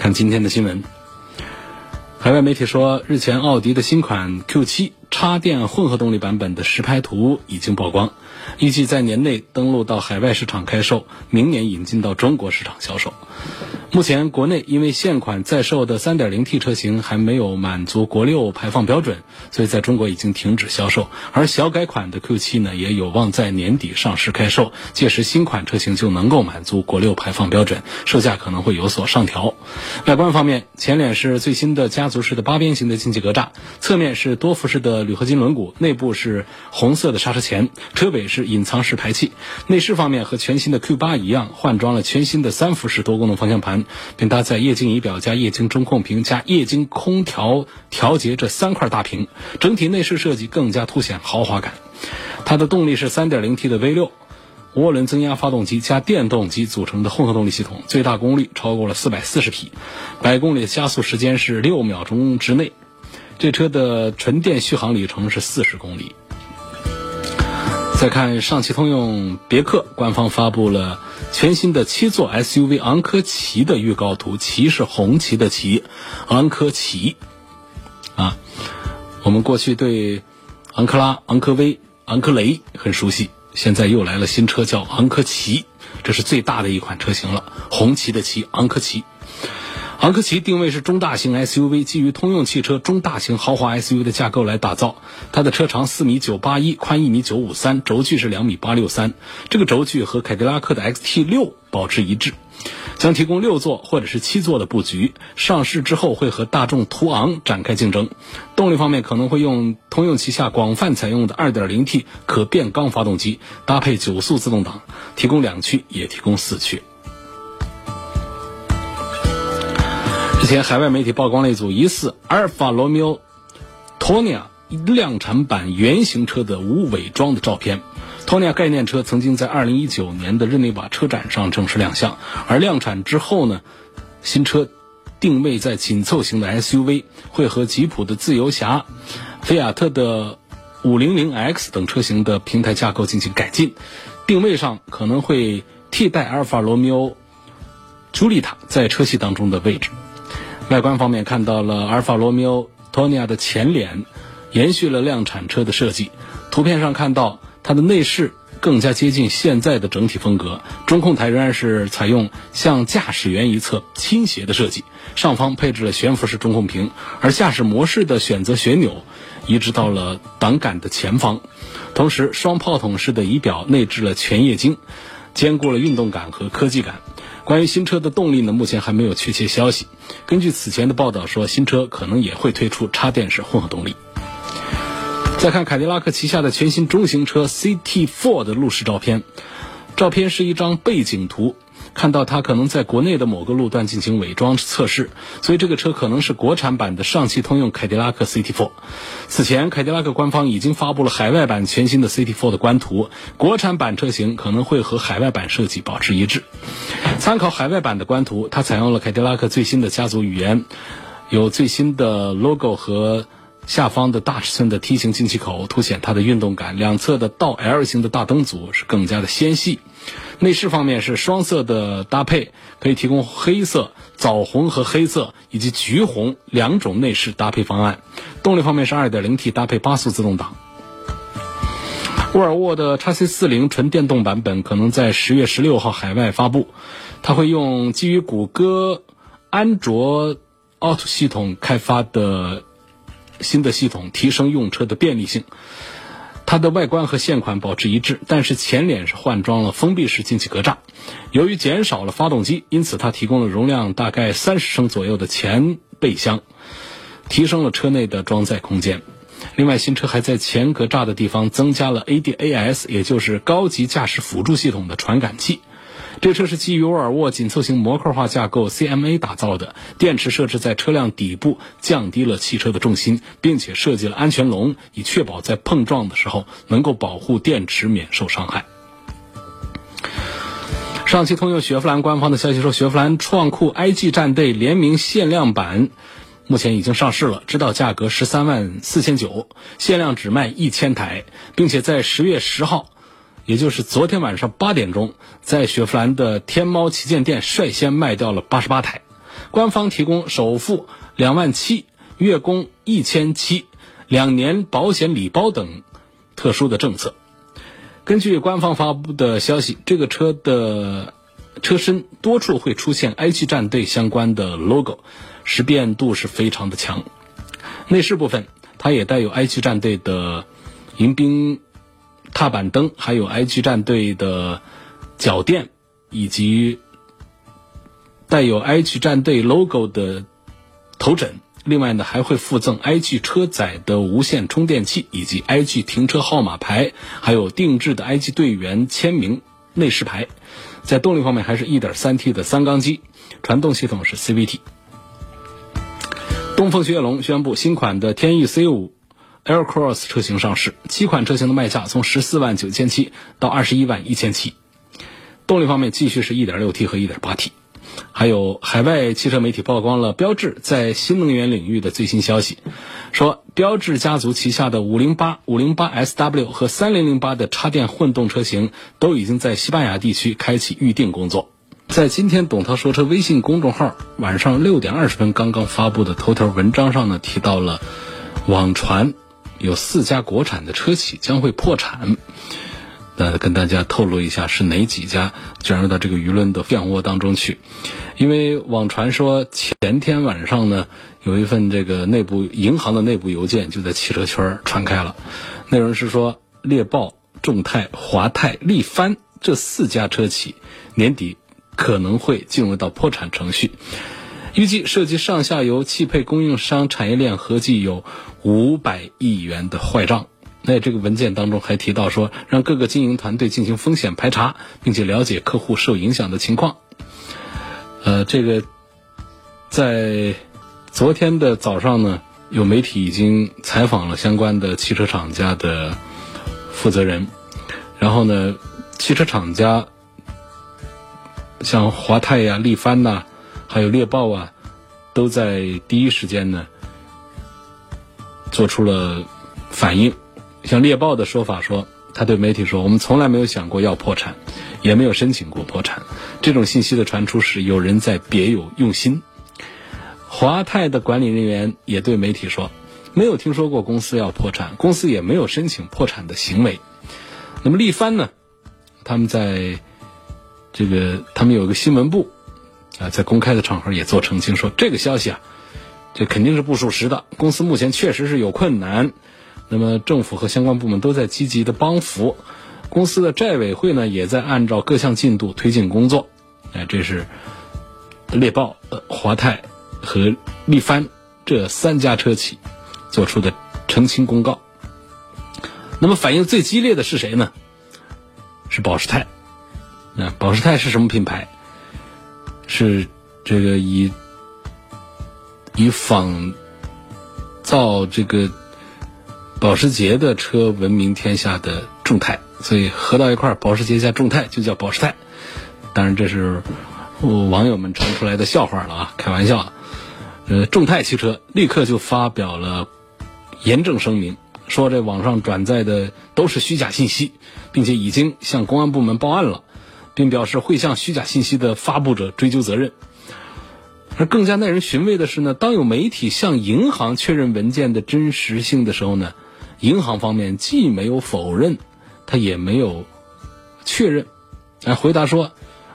看今天的新闻，海外媒体说，日前奥迪的新款 Q 七插电混合动力版本的实拍图已经曝光，预计在年内登陆到海外市场开售，明年引进到中国市场销售。目前国内因为现款在售的 3.0T 车型还没有满足国六排放标准，所以在中国已经停止销售。而小改款的 Q7 呢，也有望在年底上市开售，届时新款车型就能够满足国六排放标准，售价可能会有所上调。外观方面，前脸是最新的家族式的八边形的进气格栅，侧面是多辐式的铝合金轮毂，内部是红色的刹车钳，车尾是隐藏式排气。内饰方面和全新的 Q8 一样，换装了全新的三辐式多功能方向盘。并搭载液晶仪表加液晶中控屏加液晶空调调节这三块大屏，整体内饰设计更加凸显豪华感。它的动力是 3.0T 的 V6 涡轮增压发动机加电动机组成的混合动力系统，最大功率超过了440匹，百公里加速时间是六秒钟之内。这车的纯电续航里程是40公里。再看上汽通用别克，官方发布了全新的七座 SUV 昂科旗的预告图，旗是红旗的旗，昂科旗。啊，我们过去对昂克拉、昂科威、昂科雷很熟悉，现在又来了新车叫昂科旗，这是最大的一款车型了，红旗的旗，昂科旗。昂科旗定位是中大型 SUV，基于通用汽车中大型豪华 SUV 的架构来打造。它的车长四米九八一，宽一米九五三，轴距是两米八六三。这个轴距和凯迪拉克的 XT 六保持一致，将提供六座或者是七座的布局。上市之后会和大众途昂展开竞争。动力方面可能会用通用旗下广泛采用的 2.0T 可变缸发动机，搭配九速自动挡，提供两驱也提供四驱。之前海外媒体曝光了一组疑似阿尔法罗密欧托尼亚量产版原型车的无伪装的照片。托尼亚概念车曾经在2019年的日内瓦车展上正式亮相，而量产之后呢，新车定位在紧凑型的 SUV，会和吉普的自由侠、菲亚特的 500X 等车型的平台架构进行改进，定位上可能会替代阿尔法罗密欧朱丽塔在车系当中的位置。外观方面看到了阿尔法罗密欧托尼亚的前脸，延续了量产车的设计。图片上看到它的内饰更加接近现在的整体风格，中控台仍然是采用向驾驶员一侧倾斜的设计，上方配置了悬浮式中控屏，而驾驶模式的选择旋钮移植到了挡杆的前方，同时双炮筒式的仪表内置了全液晶，兼顾了运动感和科技感。关于新车的动力呢，目前还没有确切消息。根据此前的报道说，新车可能也会推出插电式混合动力。再看凯迪拉克旗下的全新中型车 CT4 的路试照片，照片是一张背景图。看到它可能在国内的某个路段进行伪装测试，所以这个车可能是国产版的上汽通用凯迪拉克 CT4。此前，凯迪拉克官方已经发布了海外版全新的 CT4 的官图，国产版车型可能会和海外版设计保持一致。参考海外版的官图，它采用了凯迪拉克最新的家族语言，有最新的 logo 和下方的大尺寸的梯形进气口，凸显它的运动感。两侧的倒 L 型的大灯组是更加的纤细。内饰方面是双色的搭配，可以提供黑色、枣红和黑色以及橘红两种内饰搭配方案。动力方面是 2.0T 搭配八速自动挡。沃尔沃的 x C40 纯电动版本可能在十月十六号海外发布，它会用基于谷歌安卓 Auto 系统开发的新的系统，提升用车的便利性。它的外观和现款保持一致，但是前脸是换装了封闭式进气格栅。由于减少了发动机，因此它提供了容量大概三十升左右的前备箱，提升了车内的装载空间。另外，新车还在前格栅的地方增加了 ADAS，也就是高级驾驶辅助系统的传感器。这车是基于沃尔沃紧凑型模块化架构 CMA 打造的，电池设置在车辆底部，降低了汽车的重心，并且设计了安全笼，以确保在碰撞的时候能够保护电池免受伤害。上汽通用雪佛兰官方的消息说，雪佛兰创酷 IG 战队联名限量版目前已经上市了，指导价格十三万四千九，限量只卖一千台，并且在十月十号，也就是昨天晚上八点钟，在雪佛兰的天猫旗舰店率先卖掉了八十八台。官方提供首付两万七，月供一千七，两年保险礼包等特殊的政策。根据官方发布的消息，这个车的车身多处会出现 IG 战队相关的 logo，识别度是非常的强。内饰部分，它也带有 IG 战队的迎宾踏板灯，还有 IG 战队的脚垫，以及带有 IG 战队 logo 的头枕。另外呢，还会附赠 IG 车载的无线充电器，以及 IG 停车号码牌，还有定制的 IG 队员签名内饰牌。在动力方面，还是一点三 T 的三缸机，传动系统是 CVT。东风雪铁龙宣布，新款的天翼 C5 Aircross 车型上市，七款车型的卖价从十四万九千七到二十一万一千七。动力方面，继续是一点六 T 和一点八 T。还有海外汽车媒体曝光了标致在新能源领域的最新消息，说标致家族旗下的五零八、五零八 SW 和三零零八的插电混动车型都已经在西班牙地区开启预定工作。在今天董涛说车微信公众号晚上六点二十分刚刚发布的头条文章上呢，提到了网传有四家国产的车企将会破产。呃，跟大家透露一下是哪几家卷入到这个舆论的漩涡当中去？因为网传说前天晚上呢，有一份这个内部银行的内部邮件就在汽车圈传开了，内容是说猎豹、众泰、华泰、力帆这四家车企年底可能会进入到破产程序，预计涉及上下游汽配供应商产业链合计有五百亿元的坏账。在这个文件当中还提到说，让各个经营团队进行风险排查，并且了解客户受影响的情况。呃，这个在昨天的早上呢，有媒体已经采访了相关的汽车厂家的负责人，然后呢，汽车厂家像华泰呀、力帆呐，还有猎豹啊，都在第一时间呢做出了反应。像猎豹的说法说，他对媒体说：“我们从来没有想过要破产，也没有申请过破产。这种信息的传出是有人在别有用心。”华泰的管理人员也对媒体说：“没有听说过公司要破产，公司也没有申请破产的行为。”那么力帆呢？他们在这个他们有个新闻部啊，在公开的场合也做澄清说：“这个消息啊，这肯定是不属实的。公司目前确实是有困难。”那么政府和相关部门都在积极的帮扶，公司的债委会呢也在按照各项进度推进工作。哎，这是猎豹、华泰和力帆这三家车企做出的澄清公告。那么反应最激烈的是谁呢？是保时泰。那保时泰是什么品牌？是这个以以仿造这个。保时捷的车闻名天下的众泰，所以合到一块儿，保时捷加众泰就叫保时泰。当然，这是网友们传出来的笑话了啊，开玩笑。呃，众泰汽车立刻就发表了严正声明，说这网上转载的都是虚假信息，并且已经向公安部门报案了，并表示会向虚假信息的发布者追究责任。而更加耐人寻味的是呢，当有媒体向银行确认文件的真实性的时候呢？银行方面既没有否认，他也没有确认，哎，回答说，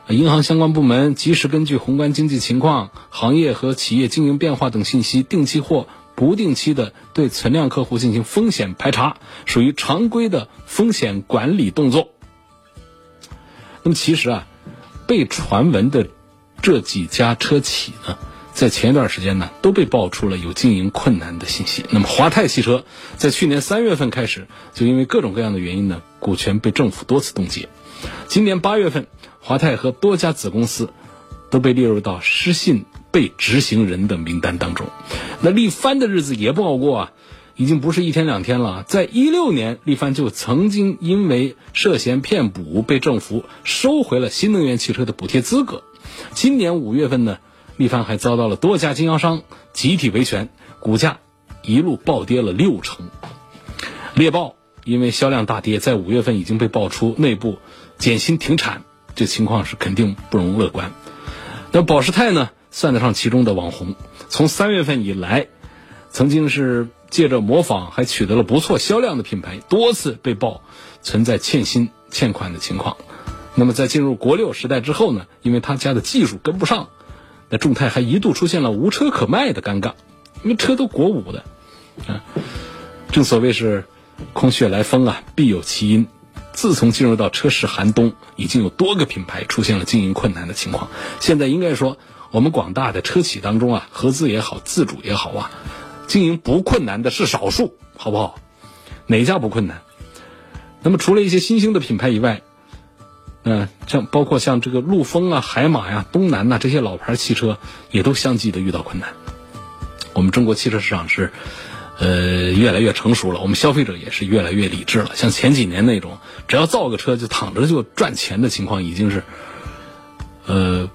银行相关部门及时根据宏观经济情况、行业和企业经营变化等信息，定期或不定期的对存量客户进行风险排查，属于常规的风险管理动作。那么其实啊，被传闻的这几家车企呢？在前一段时间呢，都被爆出了有经营困难的信息。那么华泰汽车在去年三月份开始，就因为各种各样的原因呢，股权被政府多次冻结。今年八月份，华泰和多家子公司都被列入到失信被执行人的名单当中。那力帆的日子也不好过啊，已经不是一天两天了。在一六年，力帆就曾经因为涉嫌骗补被政府收回了新能源汽车的补贴资格。今年五月份呢，力帆还遭到了多家经销商集体维权，股价一路暴跌了六成。猎豹因为销量大跌，在五月份已经被爆出内部减薪停产。这情况是肯定不容乐观。那保时泰呢，算得上其中的网红。从三月份以来，曾经是借着模仿还取得了不错销量的品牌，多次被曝存在欠薪欠款的情况。那么在进入国六时代之后呢，因为他家的技术跟不上，那众泰还一度出现了无车可卖的尴尬，因为车都国五的，啊，正所谓是空穴来风啊，必有其因。自从进入到车市寒冬，已经有多个品牌出现了经营困难的情况。现在应该说，我们广大的车企当中啊，合资也好，自主也好啊，经营不困难的是少数，好不好？哪家不困难？那么除了一些新兴的品牌以外，嗯，像包括像这个陆风啊、海马呀、东南呐这些老牌汽车，也都相继的遇到困难。我们中国汽车市场是。呃，越来越成熟了，我们消费者也是越来越理智了。像前几年那种只要造个车就躺着就赚钱的情况，已经是，呃，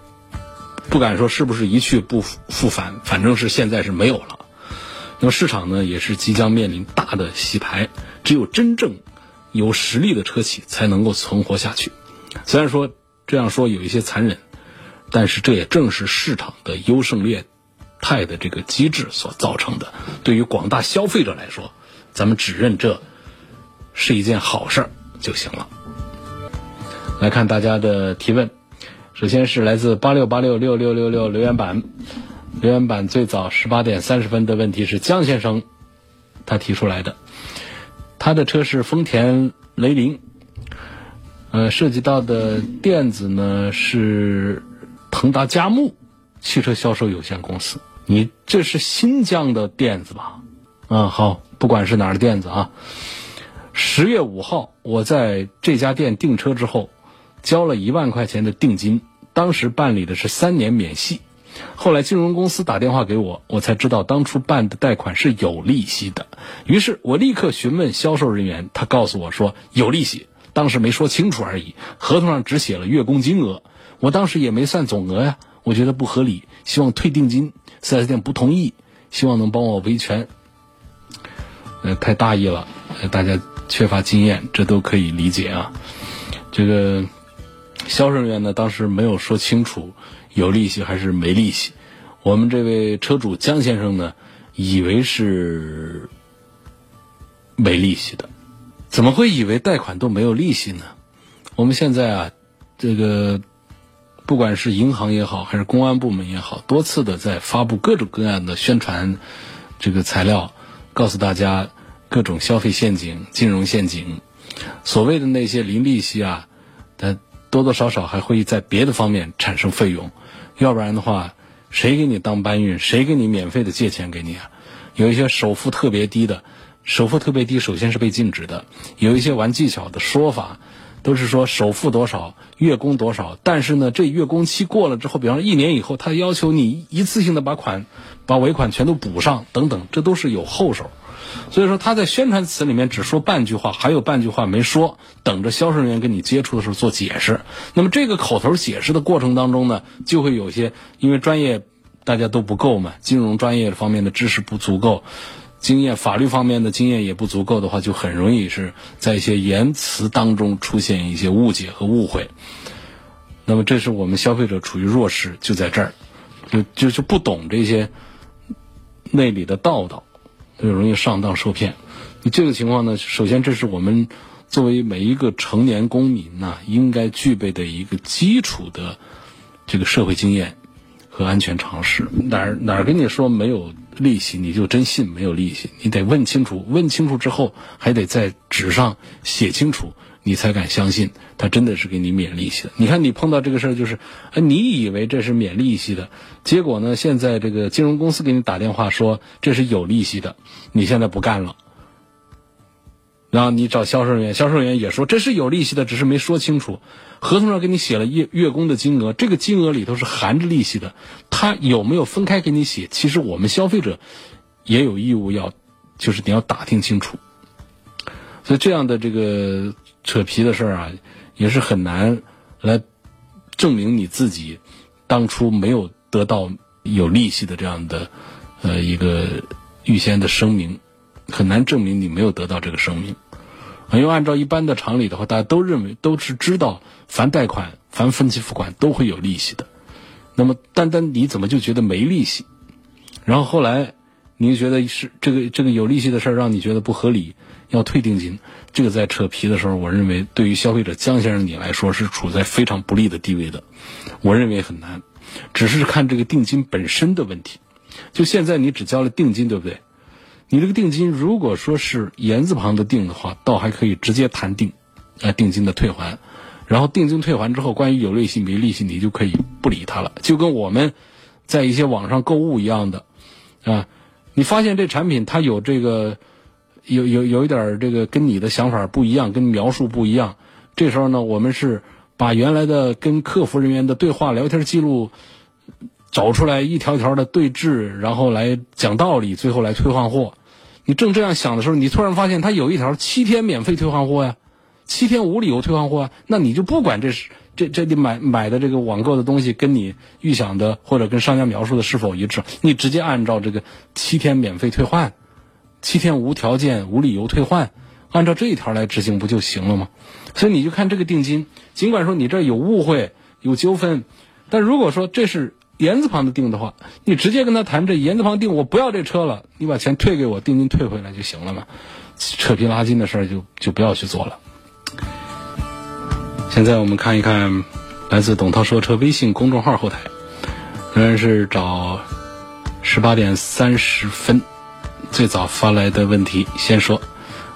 不敢说是不是一去不复返，反正是现在是没有了。那么市场呢，也是即将面临大的洗牌，只有真正有实力的车企才能够存活下去。虽然说这样说有一些残忍，但是这也正是市场的优胜劣。汰的这个机制所造成的，对于广大消费者来说，咱们只认这是一件好事儿就行了。来看大家的提问，首先是来自八六八六六六六六留言板，留言板最早十八点三十分的问题是江先生他提出来的，他的车是丰田雷凌，呃，涉及到的店子呢是腾达佳木汽车销售有限公司。你这是新疆的店子吧？嗯，好，不管是哪儿的店子啊。十月五号，我在这家店订车之后，交了一万块钱的定金，当时办理的是三年免息。后来金融公司打电话给我，我才知道当初办的贷款是有利息的。于是我立刻询问销售人员，他告诉我说有利息，当时没说清楚而已，合同上只写了月供金额，我当时也没算总额呀，我觉得不合理，希望退定金。四 S 店不同意，希望能帮我维权。呃，太大意了，大家缺乏经验，这都可以理解啊。这个销售人员呢，当时没有说清楚有利息还是没利息。我们这位车主江先生呢，以为是没利息的，怎么会以为贷款都没有利息呢？我们现在啊，这个。不管是银行也好，还是公安部门也好，多次的在发布各种各样的宣传这个材料，告诉大家各种消费陷阱、金融陷阱。所谓的那些零利息啊，它多多少少还会在别的方面产生费用。要不然的话，谁给你当搬运？谁给你免费的借钱给你啊？有一些首付特别低的，首付特别低，首先是被禁止的。有一些玩技巧的说法。都是说首付多少，月供多少，但是呢，这月供期过了之后，比方说一年以后，他要求你一次性的把款、把尾款全都补上，等等，这都是有后手。所以说他在宣传词里面只说半句话，还有半句话没说，等着销售人员跟你接触的时候做解释。那么这个口头解释的过程当中呢，就会有些因为专业大家都不够嘛，金融专业方面的知识不足够。经验法律方面的经验也不足够的话，就很容易是在一些言辞当中出现一些误解和误会。那么，这是我们消费者处于弱势，就在这儿，就就是不懂这些内里的道道，就容易上当受骗。你这个情况呢，首先这是我们作为每一个成年公民呢，应该具备的一个基础的这个社会经验和安全常识。哪儿哪儿跟你说没有？利息你就真信没有利息？你得问清楚，问清楚之后还得在纸上写清楚，你才敢相信他真的是给你免利息的。你看你碰到这个事儿，就是，你以为这是免利息的，结果呢，现在这个金融公司给你打电话说这是有利息的，你现在不干了，然后你找销售人员，销售人员也说这是有利息的，只是没说清楚。合同上给你写了月月供的金额，这个金额里头是含着利息的，他有没有分开给你写？其实我们消费者也有义务要，就是你要打听清楚。所以这样的这个扯皮的事儿啊，也是很难来证明你自己当初没有得到有利息的这样的呃一个预先的声明，很难证明你没有得到这个声明。因为按照一般的常理的话，大家都认为都是知道，凡贷款、凡分期付款都会有利息的。那么，单单你怎么就觉得没利息？然后后来，你觉得是这个这个有利息的事儿让你觉得不合理，要退定金。这个在扯皮的时候，我认为对于消费者江先生你来说是处在非常不利的地位的。我认为很难，只是看这个定金本身的问题。就现在你只交了定金，对不对？你这个定金如果说是言字旁的定的话，倒还可以直接谈定，啊，定金的退还，然后定金退还之后，关于有利息没利息，你就可以不理他了，就跟我们在一些网上购物一样的，啊，你发现这产品它有这个有有有一点这个跟你的想法不一样，跟描述不一样，这时候呢，我们是把原来的跟客服人员的对话聊天记录。找出来一条条的对峙，然后来讲道理，最后来退换货。你正这样想的时候，你突然发现他有一条七天免费退换货呀，七天无理由退换货啊，那你就不管这是这这里买买的这个网购的东西跟你预想的或者跟商家描述的是否一致，你直接按照这个七天免费退换，七天无条件无理由退换，按照这一条来执行不就行了吗？所以你就看这个定金，尽管说你这有误会有纠纷，但如果说这是。言字旁的定的话，你直接跟他谈这言字旁定，我不要这车了，你把钱退给我，定金退回来就行了嘛。扯皮拉筋的事儿就就不要去做了。现在我们看一看来自董涛说车微信公众号后台，仍然是找十八点三十分最早发来的问题。先说，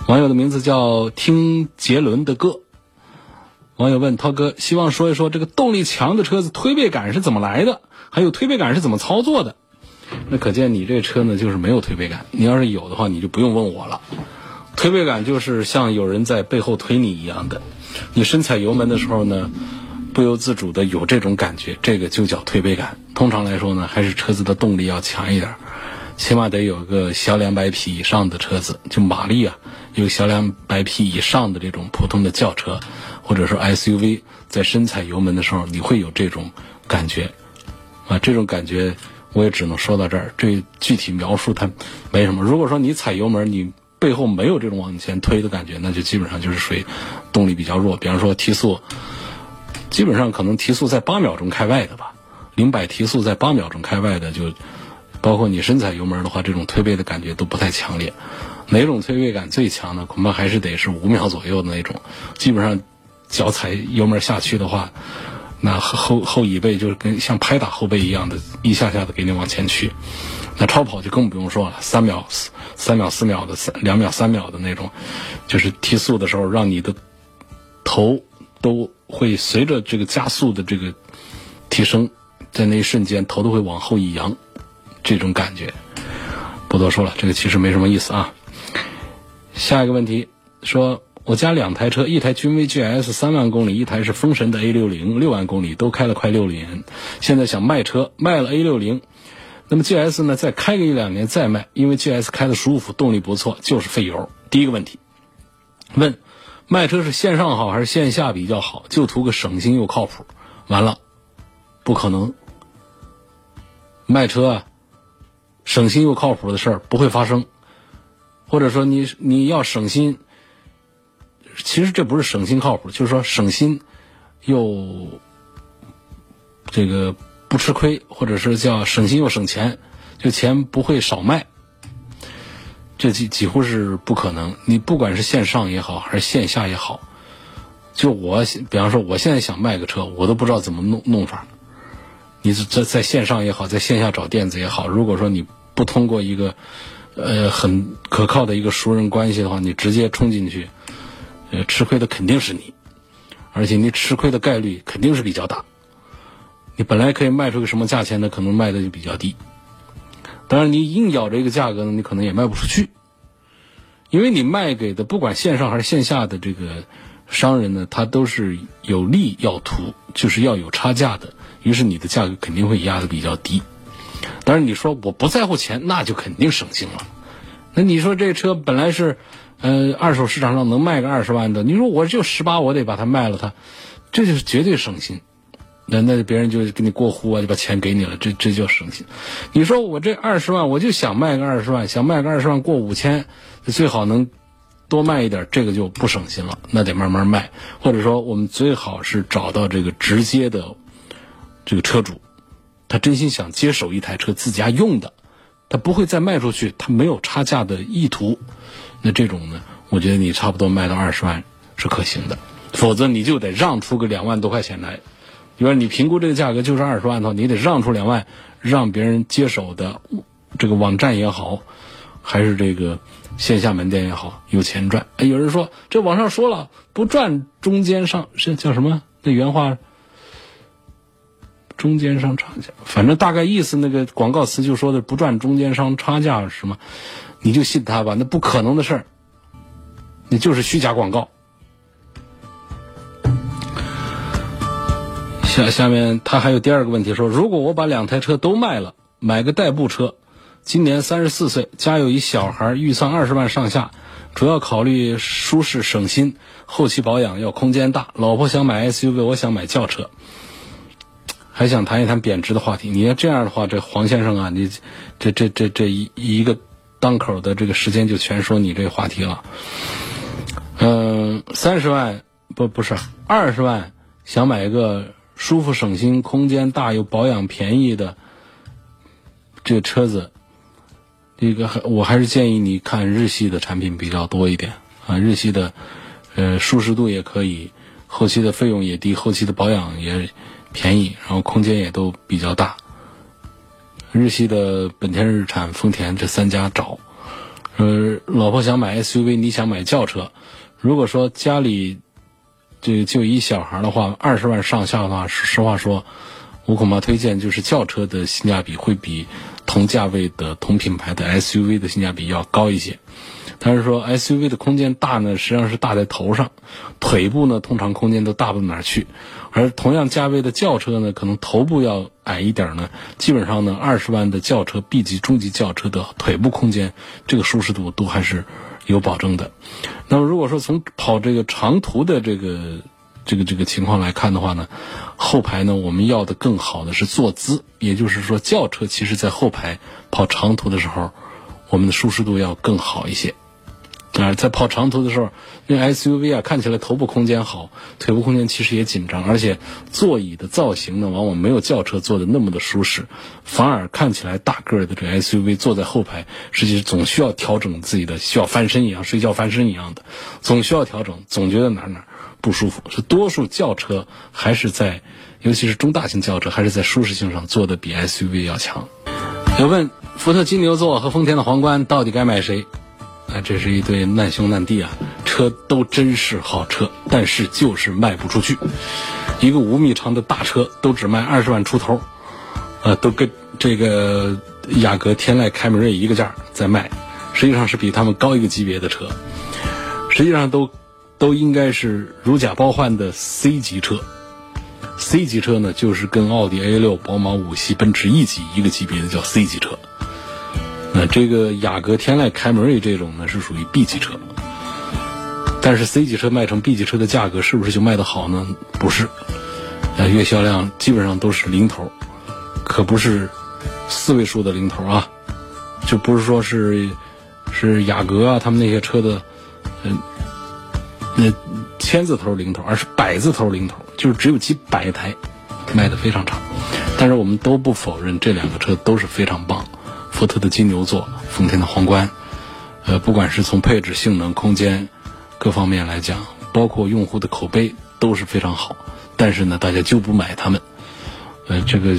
网友的名字叫听杰伦的歌。网友问涛哥，希望说一说这个动力强的车子推背感是怎么来的？还有推背感是怎么操作的？那可见你这车呢，就是没有推背感。你要是有的话，你就不用问我了。推背感就是像有人在背后推你一样的，你深踩油门的时候呢，不由自主的有这种感觉，这个就叫推背感。通常来说呢，还是车子的动力要强一点，起码得有个小两百匹以上的车子，就马力啊，有小两百匹以上的这种普通的轿车或者说 SUV，在深踩油门的时候，你会有这种感觉。啊，这种感觉我也只能说到这儿。这具体描述它没什么。如果说你踩油门，你背后没有这种往前推的感觉，那就基本上就是属于动力比较弱。比方说提速，基本上可能提速在八秒钟开外的吧，零百提速在八秒钟开外的，就包括你深踩油门的话，这种推背的感觉都不太强烈。哪种推背感最强呢？恐怕还是得是五秒左右的那种。基本上脚踩油门下去的话。那后后椅背就是跟像拍打后背一样的，一下下的给你往前去。那超跑就更不用说了，三秒、三秒、四秒的，三两秒、三秒的那种，就是提速的时候，让你的头都会随着这个加速的这个提升，在那一瞬间头都会往后一扬，这种感觉不多说了，这个其实没什么意思啊。下一个问题说。我家两台车，一台君威 GS 三万公里，一台是风神的 A 六零六万公里，都开了快六年。现在想卖车，卖了 A 六零，那么 GS 呢？再开个一两年再卖，因为 GS 开的舒服，动力不错，就是费油。第一个问题，问卖车是线上好还是线下比较好？就图个省心又靠谱。完了，不可能，卖车啊，省心又靠谱的事儿不会发生，或者说你你要省心。其实这不是省心靠谱，就是说省心又这个不吃亏，或者是叫省心又省钱，就钱不会少卖。这几几乎是不可能。你不管是线上也好，还是线下也好，就我比方说，我现在想卖个车，我都不知道怎么弄弄法。你是在在线上也好，在线下找店子也好，如果说你不通过一个呃很可靠的一个熟人关系的话，你直接冲进去。呃，吃亏的肯定是你，而且你吃亏的概率肯定是比较大。你本来可以卖出个什么价钱呢？可能卖的就比较低。当然，你硬咬着一个价格呢，你可能也卖不出去。因为你卖给的不管线上还是线下的这个商人呢，他都是有利要图，就是要有差价的，于是你的价格肯定会压的比较低。当然你说我不在乎钱，那就肯定省心了。那你说这车本来是，呃，二手市场上能卖个二十万的，你说我就十八，我得把它卖了，它，这就是绝对省心。那那别人就给你过户啊，就把钱给你了，这这叫省心。你说我这二十万，我就想卖个二十万，想卖个二十万过五千，最好能多卖一点，这个就不省心了，那得慢慢卖。或者说，我们最好是找到这个直接的这个车主，他真心想接手一台车自家用的，他不会再卖出去，他没有差价的意图。那这种呢，我觉得你差不多卖到二十万是可行的，否则你就得让出个两万多块钱来。比如你评估这个价格就是二十万的话，你得让出两万，让别人接手的这个网站也好，还是这个线下门店也好，有钱赚。哎，有人说这网上说了不赚中间商，是叫什么？那原话，中间商差价，反正大概意思那个广告词就说的不赚中间商差价什么，你就信他吧，那不可能的事儿，那就是虚假广告。下下面他还有第二个问题说，如果我把两台车都卖了，买个代步车，今年三十四岁，家有一小孩，预算二十万上下，主要考虑舒适省心，后期保养要空间大。老婆想买 SUV，我想买轿车，还想谈一谈贬值的话题。你要这样的话，这黄先生啊，你这这这这一一个当口的这个时间就全说你这话题了。嗯，三十万不不是二十万，想买一个。舒服省心、空间大又保养便宜的这个车子，这个我还是建议你看日系的产品比较多一点啊。日系的，呃，舒适度也可以，后期的费用也低，后期的保养也便宜，然后空间也都比较大。日系的本田、日产、丰田这三家找。呃，老婆想买 SUV，你想买轿车，如果说家里。这个就一小孩的话，二十万上下的话，实话说，我恐怕推荐就是轿车的性价比会比同价位的同品牌的 SUV 的性价比要高一些。但是说 SUV 的空间大呢，实际上是大在头上，腿部呢通常空间都大不到哪去。而同样价位的轿车呢，可能头部要矮一点呢，基本上呢，二十万的轿车 B 级中级轿车的腿部空间，这个舒适度都还是。有保证的。那么，如果说从跑这个长途的这个这个这个情况来看的话呢，后排呢，我们要的更好的是坐姿，也就是说，轿车其实在后排跑长途的时候，我们的舒适度要更好一些。啊，在跑长途的时候，那 SUV 啊看起来头部空间好，腿部空间其实也紧张，而且座椅的造型呢，往往没有轿车做的那么的舒适，反而看起来大个的这 SUV 坐在后排，实际总需要调整自己的，需要翻身一样，睡觉翻身一样的，总需要调整，总觉得哪哪不舒服。是多数轿车还是在，尤其是中大型轿车，还是在舒适性上做的比 SUV 要强。有问福特金牛座和丰田的皇冠到底该买谁？啊，这是一对难兄难弟啊！车都真是好车，但是就是卖不出去。一个五米长的大车都只卖二十万出头，呃，都跟这个雅阁、天籁、凯美瑞一个价在卖，实际上是比他们高一个级别的车。实际上都都应该是如假包换的 C 级车。C 级车呢，就是跟奥迪 A 六、宝马五系、奔驰 E 级一个级别的叫 C 级车。这个雅阁、天籁、凯美瑞这种呢，是属于 B 级车。但是 C 级车卖成 B 级车的价格，是不是就卖得好呢？不是，呃，月销量基本上都是零头，可不是四位数的零头啊，就不是说是是雅阁啊，他们那些车的，嗯，那千字头零头，而是百字头零头，就是只有几百台，卖的非常差。但是我们都不否认这两个车都是非常棒。福特的金牛座，丰田的皇冠，呃，不管是从配置、性能、空间各方面来讲，包括用户的口碑都是非常好。但是呢，大家就不买他们。呃，这个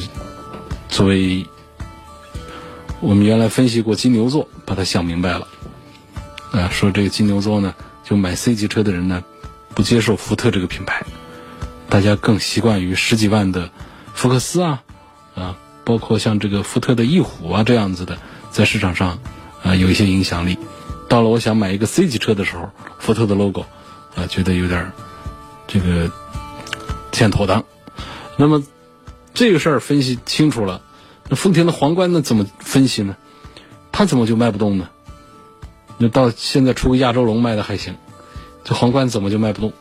作为我们原来分析过金牛座，把它想明白了。啊，说这个金牛座呢，就买 C 级车的人呢，不接受福特这个品牌，大家更习惯于十几万的福克斯啊，啊。包括像这个福特的翼虎啊这样子的，在市场上啊有一些影响力，到了我想买一个 C 级车的时候，福特的 logo 啊，觉得有点这个欠妥当。那么这个事儿分析清楚了，那丰田的皇冠呢怎么分析呢？它怎么就卖不动呢？那到现在出个亚洲龙卖的还行，这皇冠怎么就卖不动？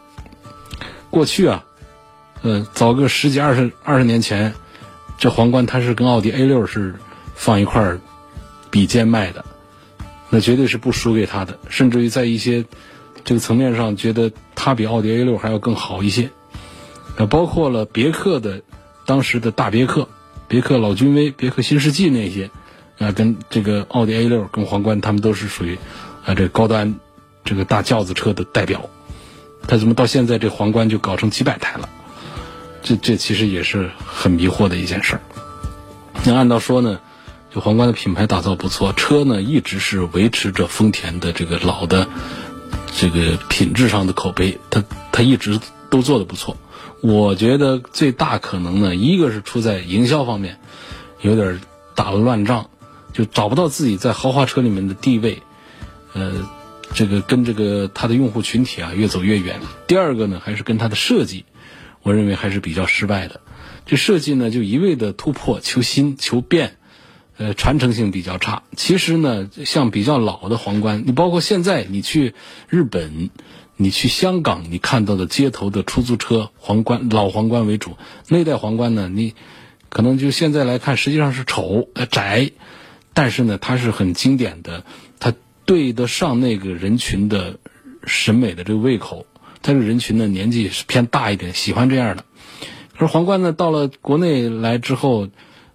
过去啊，呃，早个十几二十二十年前，这皇冠它是跟奥迪 A 六是放一块儿比肩卖的，那绝对是不输给它的，甚至于在一些这个层面上，觉得它比奥迪 A 六还要更好一些。呃，包括了别克的当时的大别克、别克老君威、别克新世纪那些，啊，跟这个奥迪 A 六跟皇冠，他们都是属于啊这高端这个大轿子车的代表。他怎么到现在这皇冠就搞成几百台了？这这其实也是很迷惑的一件事儿。那按道说呢，就皇冠的品牌打造不错，车呢一直是维持着丰田的这个老的这个品质上的口碑，它它一直都做的不错。我觉得最大可能呢，一个是出在营销方面，有点打了乱仗，就找不到自己在豪华车里面的地位，呃，这个跟这个它的用户群体啊越走越远。第二个呢，还是跟它的设计，我认为还是比较失败的。这设计呢，就一味的突破、求新、求变，呃，传承性比较差。其实呢，像比较老的皇冠，你包括现在你去日本。你去香港，你看到的街头的出租车皇冠老皇冠为主，那代皇冠呢？你可能就现在来看，实际上是丑呃窄，但是呢，它是很经典的，它对得上那个人群的审美的这个胃口。他这人群呢，年纪是偏大一点，喜欢这样的。可是皇冠呢，到了国内来之后，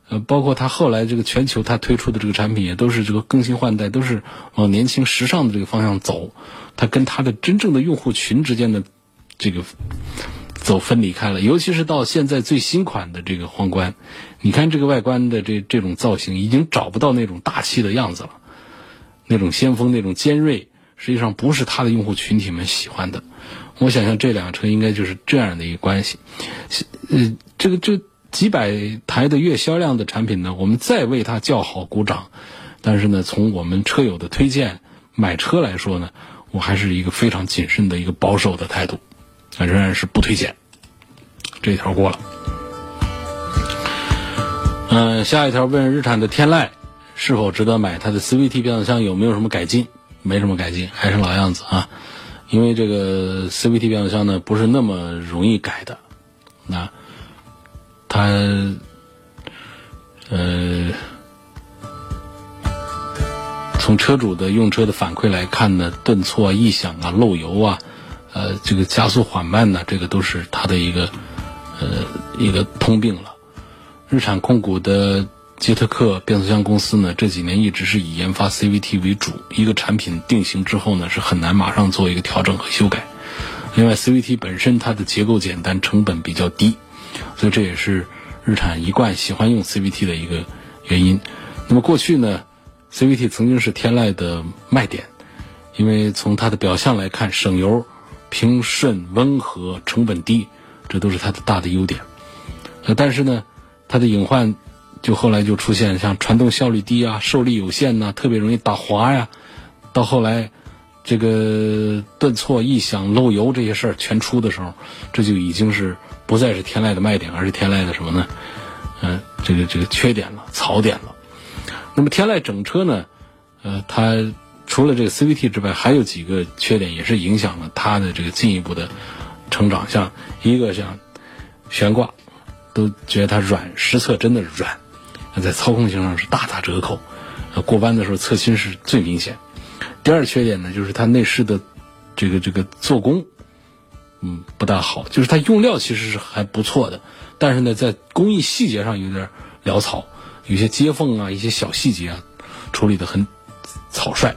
呃，包括它后来这个全球它推出的这个产品，也都是这个更新换代，都是往年轻时尚的这个方向走。它跟它的真正的用户群之间的这个走分离开了，尤其是到现在最新款的这个皇冠，你看这个外观的这这种造型，已经找不到那种大气的样子了，那种先锋、那种尖锐，实际上不是它的用户群体们喜欢的。我想象这辆车应该就是这样的一个关系。呃，这个这几百台的月销量的产品呢，我们再为它叫好鼓掌，但是呢，从我们车友的推荐买车来说呢。我还是一个非常谨慎的一个保守的态度，啊，仍然是不推荐。这一条过了。嗯，下一条问日产的天籁是否值得买？它的 CVT 变速箱有没有什么改进？没什么改进，还是老样子啊。因为这个 CVT 变速箱呢，不是那么容易改的。那它，呃。从车主的用车的反馈来看呢，顿挫、异响啊、漏油啊，呃，这个加速缓慢呢，这个都是它的一个呃一个通病了。日产控股的捷特克变速箱公司呢，这几年一直是以研发 CVT 为主。一个产品定型之后呢，是很难马上做一个调整和修改。另外，CVT 本身它的结构简单，成本比较低，所以这也是日产一贯喜欢用 CVT 的一个原因。那么过去呢？CVT 曾经是天籁的卖点，因为从它的表象来看，省油、平顺、温和、成本低，这都是它的大的优点。呃，但是呢，它的隐患就后来就出现像传动效率低啊、受力有限呐、特别容易打滑呀。到后来，这个顿挫、异响、漏油这些事儿全出的时候，这就已经是不再是天籁的卖点，而是天籁的什么呢？嗯，这个这个缺点了、槽点了。那么天籁整车呢，呃，它除了这个 CVT 之外，还有几个缺点，也是影响了它的这个进一步的成长。像一个像悬挂，都觉得它软，实测真的是软，在操控性上是大打折扣。呃，过弯的时候侧倾是最明显。第二缺点呢，就是它内饰的这个这个做工，嗯，不大好。就是它用料其实是还不错的，但是呢，在工艺细节上有点潦草。有些接缝啊，一些小细节啊，处理的很草率。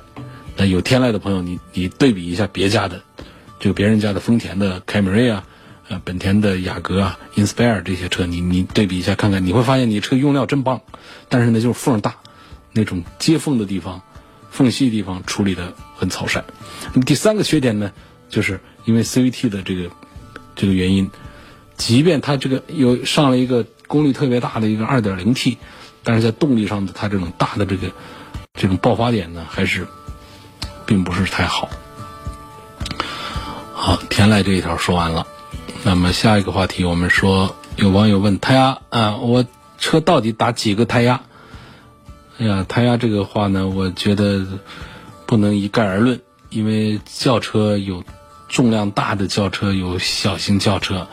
那有天籁的朋友，你你对比一下别家的，这个别人家的丰田的凯美瑞啊，本田的雅阁啊，Inspire 这些车，你你对比一下看看，你会发现你车用料真棒，但是呢，就是缝大，那种接缝的地方、缝隙地方处理的很草率。那么第三个缺点呢，就是因为 CVT 的这个这个原因，即便它这个有上了一个功率特别大的一个 2.0T。但是在动力上的它这种大的这个这种爆发点呢，还是并不是太好。好，天籁这一条说完了，那么下一个话题，我们说有网友问胎压啊，我车到底打几个胎压？哎呀，胎压这个话呢，我觉得不能一概而论，因为轿车有重量大的轿车，有小型轿车，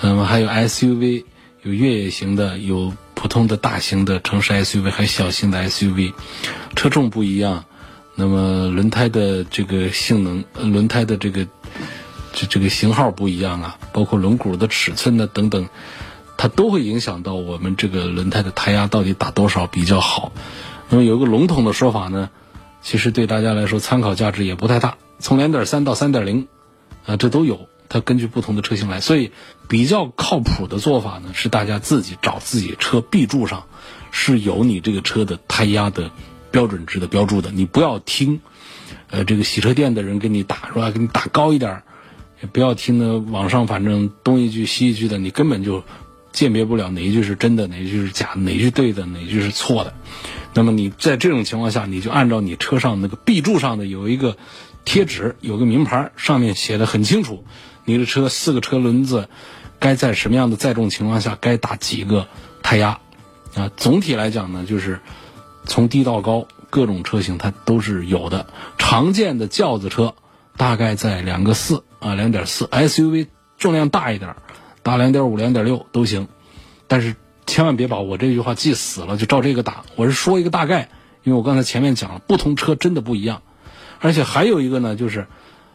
那么还有 SUV，有越野型的，有普通的大型的城市 SUV，还有小型的 SUV，车重不一样，那么轮胎的这个性能，轮胎的这个。这这个型号不一样啊，包括轮毂的尺寸呢等等，它都会影响到我们这个轮胎的胎压到底打多少比较好。那么有一个笼统的说法呢，其实对大家来说参考价值也不太大。从两点三到三点零，啊，这都有，它根据不同的车型来。所以比较靠谱的做法呢，是大家自己找自己车 B 柱上是有你这个车的胎压的标准值的标注的，你不要听，呃，这个洗车店的人给你打是吧？给你打高一点。也不要听那网上反正东一句西一句的，你根本就鉴别不了哪一句是真的，哪一句是假，哪句对的，哪句是错的。那么你在这种情况下，你就按照你车上那个 B 柱上的有一个贴纸，有个名牌，上面写的很清楚，你的车四个车轮子该在什么样的载重情况下该打几个胎压啊。总体来讲呢，就是从低到高各种车型它都是有的，常见的轿子车大概在两个四。啊，两点四 SUV 重量大一点，打两点五、两点六都行，但是千万别把我这句话记死了，就照这个打。我是说一个大概，因为我刚才前面讲了，不同车真的不一样，而且还有一个呢，就是，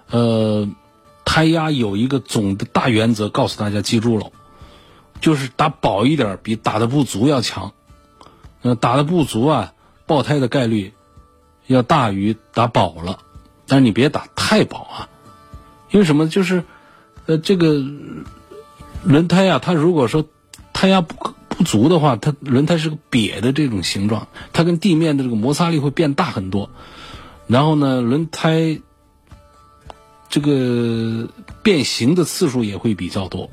呃，胎压有一个总的大原则，告诉大家记住了，就是打饱一点比打的不足要强，呃，打的不足啊，爆胎的概率要大于打饱了，但是你别打太饱啊。因为什么？就是，呃，这个轮胎呀，它如果说胎压不不足的话，它轮胎是个瘪的这种形状，它跟地面的这个摩擦力会变大很多。然后呢，轮胎这个变形的次数也会比较多，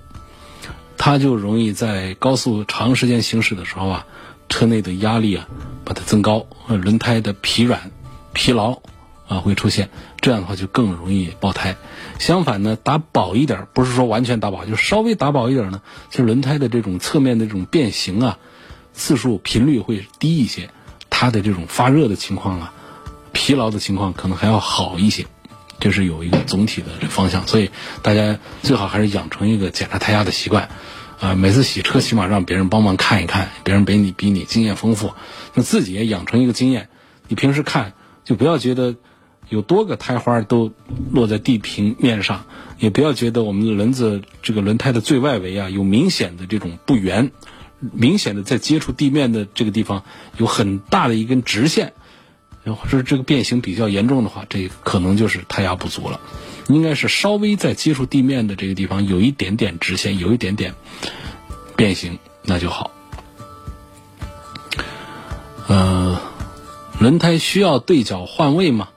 它就容易在高速长时间行驶的时候啊，车内的压力啊把它增高，轮胎的疲软、疲劳。啊，会出现这样的话就更容易爆胎。相反呢，打薄一点，不是说完全打薄，就稍微打薄一点呢，其实轮胎的这种侧面的这种变形啊，次数频率会低一些，它的这种发热的情况啊，疲劳的情况可能还要好一些。这是有一个总体的这方向，所以大家最好还是养成一个检查胎压的习惯。啊，每次洗车起码让别人帮忙看一看，别人比你比你经验丰富，那自己也养成一个经验。你平时看就不要觉得。有多个胎花都落在地平面上，也不要觉得我们的轮子这个轮胎的最外围啊有明显的这种不圆，明显的在接触地面的这个地方有很大的一根直线，或者这个变形比较严重的话，这可能就是胎压不足了。应该是稍微在接触地面的这个地方有一点点直线，有一点点变形，那就好。呃，轮胎需要对角换位吗？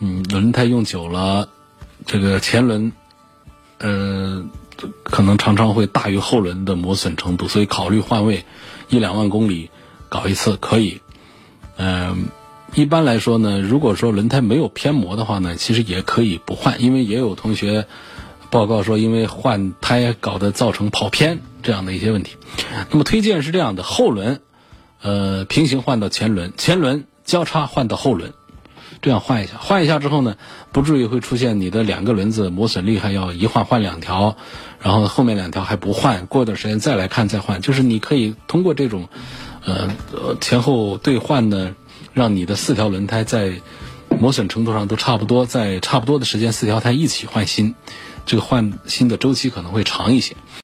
嗯，轮胎用久了，这个前轮，呃，可能常常会大于后轮的磨损程度，所以考虑换位，一两万公里搞一次可以。嗯，一般来说呢，如果说轮胎没有偏磨的话呢，其实也可以不换，因为也有同学报告说，因为换胎搞得造成跑偏这样的一些问题。那么推荐是这样的：后轮，呃，平行换到前轮，前轮交叉换到后轮。这样换一下，换一下之后呢，不至于会出现你的两个轮子磨损厉害，要一换换两条，然后后面两条还不换，过段时间再来看再换。就是你可以通过这种，呃，前后兑换呢，让你的四条轮胎在磨损程度上都差不多，在差不多的时间四条胎一起换新，这个换新的周期可能会长一些。